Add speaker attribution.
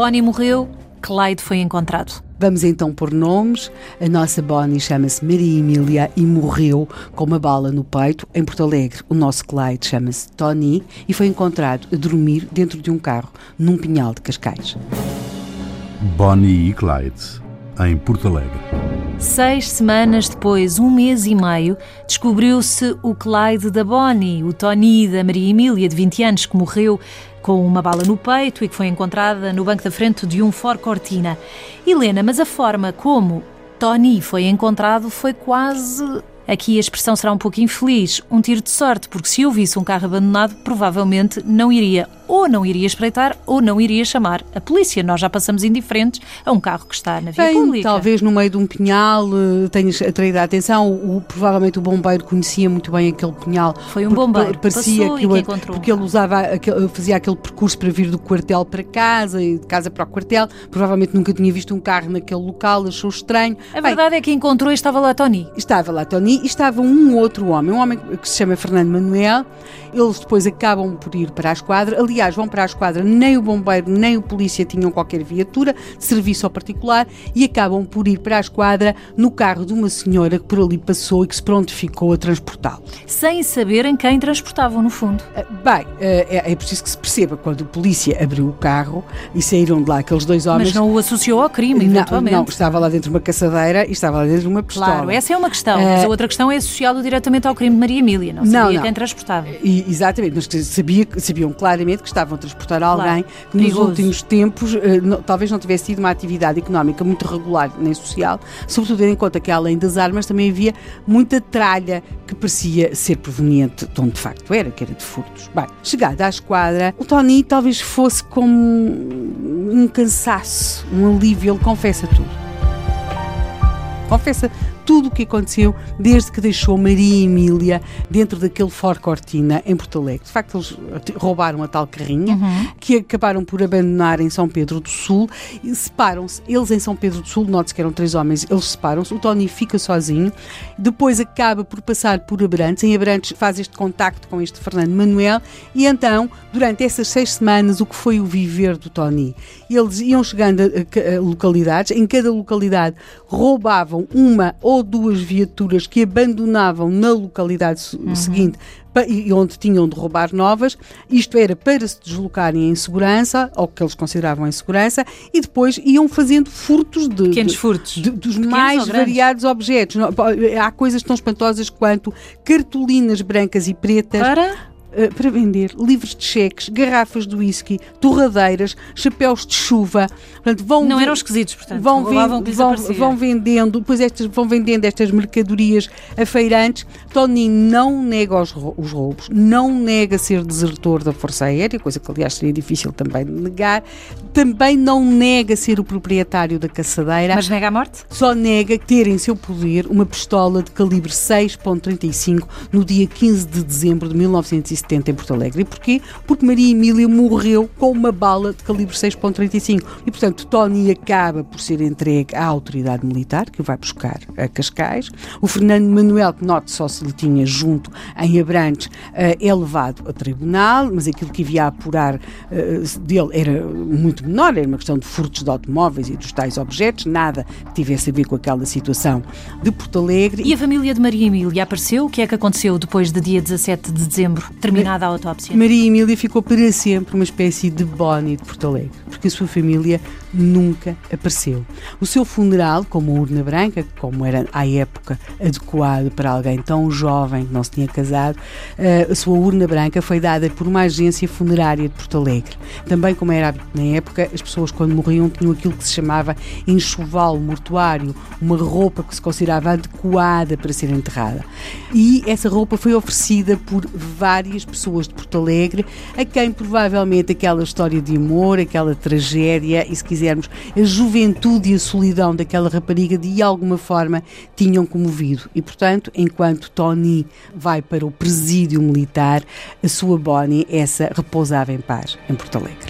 Speaker 1: Bonnie morreu, Clyde foi encontrado.
Speaker 2: Vamos então por nomes. A nossa Bonnie chama-se Maria Emília e morreu com uma bala no peito em Porto Alegre. O nosso Clyde chama-se Tony e foi encontrado a dormir dentro de um carro num pinhal de Cascais.
Speaker 3: Bonnie e Clyde, em Porto Alegre.
Speaker 1: Seis semanas depois, um mês e meio, descobriu-se o Clyde da Bonnie, o Tony da Maria Emília, de 20 anos, que morreu com uma bala no peito e que foi encontrada no banco da frente de um Ford Cortina. Helena, mas a forma como Tony foi encontrado foi quase Aqui a expressão será um pouco infeliz, um tiro de sorte, porque se eu visse um carro abandonado, provavelmente não iria ou não iria espreitar ou não iria chamar a polícia. Nós já passamos indiferentes a um carro que está na via
Speaker 2: Bem,
Speaker 1: pública.
Speaker 2: Talvez no meio de um pinhal uh, tenhas atraído a atenção. O, provavelmente o bombeiro conhecia muito bem aquele pinhal.
Speaker 1: Foi um bombeiro.
Speaker 2: Parecia que,
Speaker 1: que encontrou
Speaker 2: porque ele usava aquele, fazia aquele percurso para vir do quartel para casa e de casa para o quartel. Provavelmente nunca tinha visto um carro naquele local, achou estranho.
Speaker 1: A verdade Bem, é que encontrou e estava lá Tony.
Speaker 2: Estava lá Tony e estava um outro homem, um homem que se chama Fernando Manuel. Eles depois acabam por ir para a esquadra. Aliás, vão para a esquadra nem o bombeiro nem o polícia tinham qualquer viatura serviço ao particular e acabam por ir para a esquadra no carro de uma senhora que por ali passou e que se prontificou a transportá-lo.
Speaker 1: Sem saberem quem transportavam, no fundo.
Speaker 2: Ah, bem, ah, é, é preciso que se perceba, quando a polícia abriu o carro e saíram de lá aqueles dois homens...
Speaker 1: Mas não o associou ao crime, eventualmente.
Speaker 2: Não, não estava lá dentro de uma caçadeira e estava lá dentro de uma pistola.
Speaker 1: Claro, essa é uma questão, uh, mas a outra questão é associá-lo diretamente ao crime de Maria Emília, não sabia não, não. quem transportava.
Speaker 2: E, exatamente, mas sabia, sabiam claramente que estavam a transportar alguém claro. que nos últimos tempos uh, não, talvez não tivesse tido uma atividade económica muito regular nem social, sobretudo tendo em conta que além das armas também havia muita tralha que parecia ser proveniente de onde de facto era, que era de furtos. Bem, chegada à esquadra, o Tony talvez fosse como um cansaço, um alívio, ele confessa tudo. Confessa tudo o que aconteceu desde que deixou Maria Emília dentro daquele Ford Cortina em Porto Alegre. De facto, eles roubaram a tal carrinha uhum. que acabaram por abandonar em São Pedro do Sul e separam-se. Eles em São Pedro do Sul, note-se que eram três homens, eles separam-se. O Tony fica sozinho, depois acaba por passar por Abrantes. Em Abrantes faz este contacto com este Fernando Manuel e então, durante essas seis semanas, o que foi o viver do Tony? Eles iam chegando a, a, a localidades, em cada localidade roubavam uma ou ou duas viaturas que abandonavam na localidade uhum. seguinte e onde tinham de roubar novas, isto era para se deslocarem em segurança, ou que eles consideravam em segurança, e depois iam fazendo furtos de.
Speaker 1: Pequenos furtos.
Speaker 2: De, dos Pequenos mais variados objetos. Há coisas tão espantosas quanto cartolinas brancas e pretas.
Speaker 1: Para?
Speaker 2: Eh, para vender livros de cheques, garrafas de whisky, torradeiras, chapéus de chuva.
Speaker 1: Portanto, vão não eram esquisitos, portanto,
Speaker 2: vão, vend, vão, vão, vendendo, depois estas, vão vendendo estas mercadorias a feirantes. Tony não nega os, os roubos, não nega ser desertor da Força Aérea, coisa que aliás seria difícil também de negar, também não nega ser o proprietário da caçadeira.
Speaker 1: Mas nega a morte?
Speaker 2: Só nega ter em seu poder uma pistola de calibre 6.35 no dia 15 de dezembro de 1960 1970 em Porto Alegre. E porquê? Porque Maria Emília morreu com uma bala de calibre 6.35 e, portanto, Tony acaba por ser entregue à autoridade militar, que o vai buscar a Cascais. O Fernando Manuel, que note só se lhe tinha junto em Abrantes, eh, é levado a tribunal, mas aquilo que havia a apurar eh, dele era muito menor, era uma questão de furtos de automóveis e dos tais objetos, nada que tivesse a ver com aquela situação de Porto Alegre.
Speaker 1: E a família de Maria Emília apareceu? O que é que aconteceu depois de dia 17 de dezembro? Terminada a autópsia?
Speaker 2: Maria Emília ficou para sempre uma espécie de Bonnie de Porto Alegre, porque a sua família nunca apareceu. O seu funeral, com uma urna branca, como era à época adequado para alguém tão jovem que não se tinha casado, eh, a sua urna branca foi dada por uma agência funerária de Porto Alegre. Também, como era hábito na época, as pessoas quando morriam tinham aquilo que se chamava enxoval mortuário, uma roupa que se considerava adequada para ser enterrada. E essa roupa foi oferecida por várias pessoas de Porto Alegre, a quem provavelmente aquela história de amor, aquela tragédia, e se quiser quisermos, a juventude e a solidão daquela rapariga de alguma forma tinham comovido. E, portanto, enquanto Tony vai para o presídio militar, a sua Bonnie, essa, repousava em paz em Porto Alegre.